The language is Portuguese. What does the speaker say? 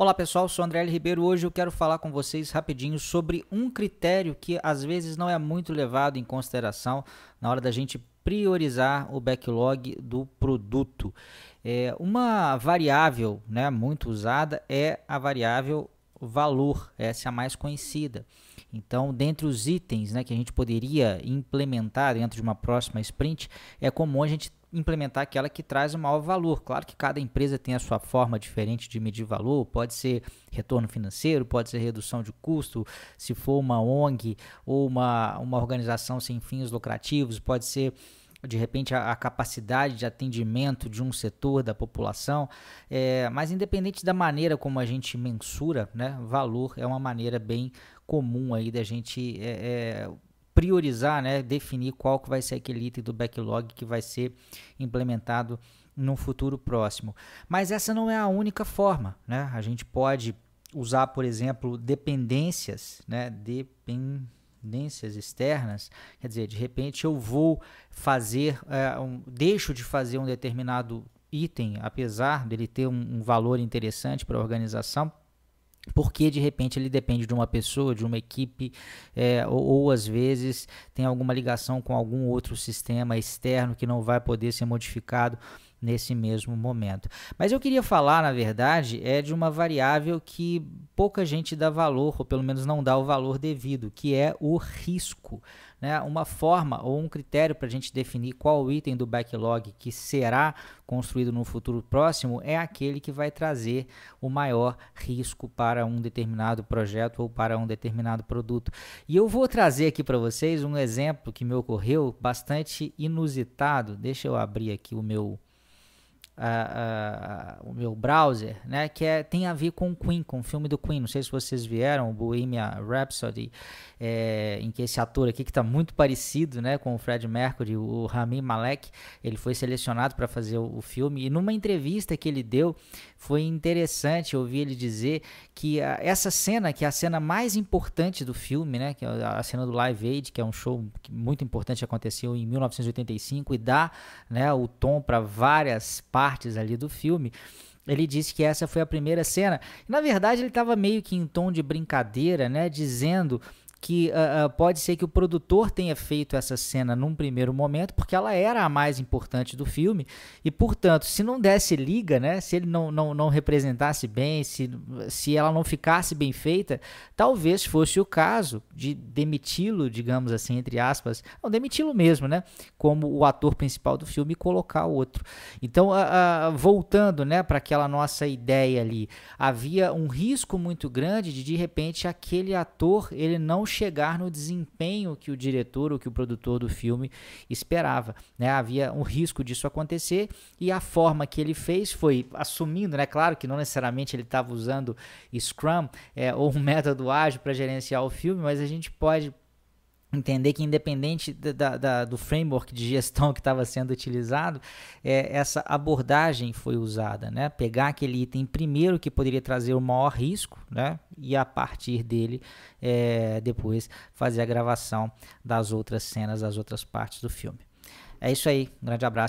Olá pessoal, sou André L. Ribeiro. Hoje eu quero falar com vocês rapidinho sobre um critério que às vezes não é muito levado em consideração na hora da gente priorizar o backlog do produto. É, uma variável né, muito usada é a variável valor, essa é a mais conhecida. Então, dentre os itens né, que a gente poderia implementar dentro de uma próxima sprint, é comum a gente implementar aquela que traz o maior valor. Claro que cada empresa tem a sua forma diferente de medir valor, pode ser retorno financeiro, pode ser redução de custo, se for uma ONG ou uma, uma organização sem fins lucrativos, pode ser de repente a, a, capacidade de atendimento de um setor da população, é, mas independente da maneira como a gente mensura, né, valor é uma maneira bem comum aí da gente é, é, priorizar, né, definir qual que vai ser aquele item do backlog que vai ser implementado no futuro próximo. Mas essa não é a única forma, né? A gente pode usar, por exemplo, dependências, né, dependências externas, quer dizer, de repente eu vou fazer, é, um, deixo de fazer um determinado item, apesar dele ter um, um valor interessante para a organização, porque de repente ele depende de uma pessoa, de uma equipe, é, ou, ou, às vezes tem alguma ligação com algum outro sistema externo que não vai poder ser modificado nesse mesmo momento. Mas eu queria falar, na verdade, é de uma variável que pouca gente dá valor, ou pelo menos não dá o valor devido, que é o risco. Né? Uma forma ou um critério para a gente definir qual item do backlog que será construído no futuro próximo é aquele que vai trazer o maior risco para um determinado projeto ou para um determinado produto. E eu vou trazer aqui para vocês um exemplo que me ocorreu bastante inusitado. Deixa eu abrir aqui o meu uh, uh, o meu browser, né, que é, tem a ver com o Queen, com o filme do Queen. Não sei se vocês vieram, o Bohemian Rhapsody, é, em que esse ator aqui que está muito parecido, né, com o Fred Mercury, o Rami Malek, ele foi selecionado para fazer o, o, filme. E numa entrevista que ele deu, foi interessante ouvir ele dizer que uh, essa cena, que é a cena mais importante do filme, né, que é a cena do Live Aid, que é um show muito importante aconteceu em 1985 e dá, né, o tom para várias partes partes ali do filme. Ele disse que essa foi a primeira cena. Na verdade, ele estava meio que em tom de brincadeira, né? Dizendo que uh, uh, pode ser que o produtor tenha feito essa cena num primeiro momento, porque ela era a mais importante do filme, e portanto, se não desse liga, né, se ele não, não, não representasse bem, se, se ela não ficasse bem feita, talvez fosse o caso de demiti-lo, digamos assim, entre aspas, não, demiti-lo mesmo, né, como o ator principal do filme e colocar outro. Então, uh, voltando né, para aquela nossa ideia ali, havia um risco muito grande de de repente aquele ator ele não chegar no desempenho que o diretor ou que o produtor do filme esperava. Né? Havia um risco disso acontecer e a forma que ele fez foi assumindo, né? claro que não necessariamente ele estava usando Scrum é, ou um método ágil para gerenciar o filme, mas a gente pode entender que independente da, da, do framework de gestão que estava sendo utilizado, é, essa abordagem foi usada, né? Pegar aquele item primeiro que poderia trazer o maior risco, né? E a partir dele, é, depois fazer a gravação das outras cenas, das outras partes do filme. É isso aí, um grande abraço.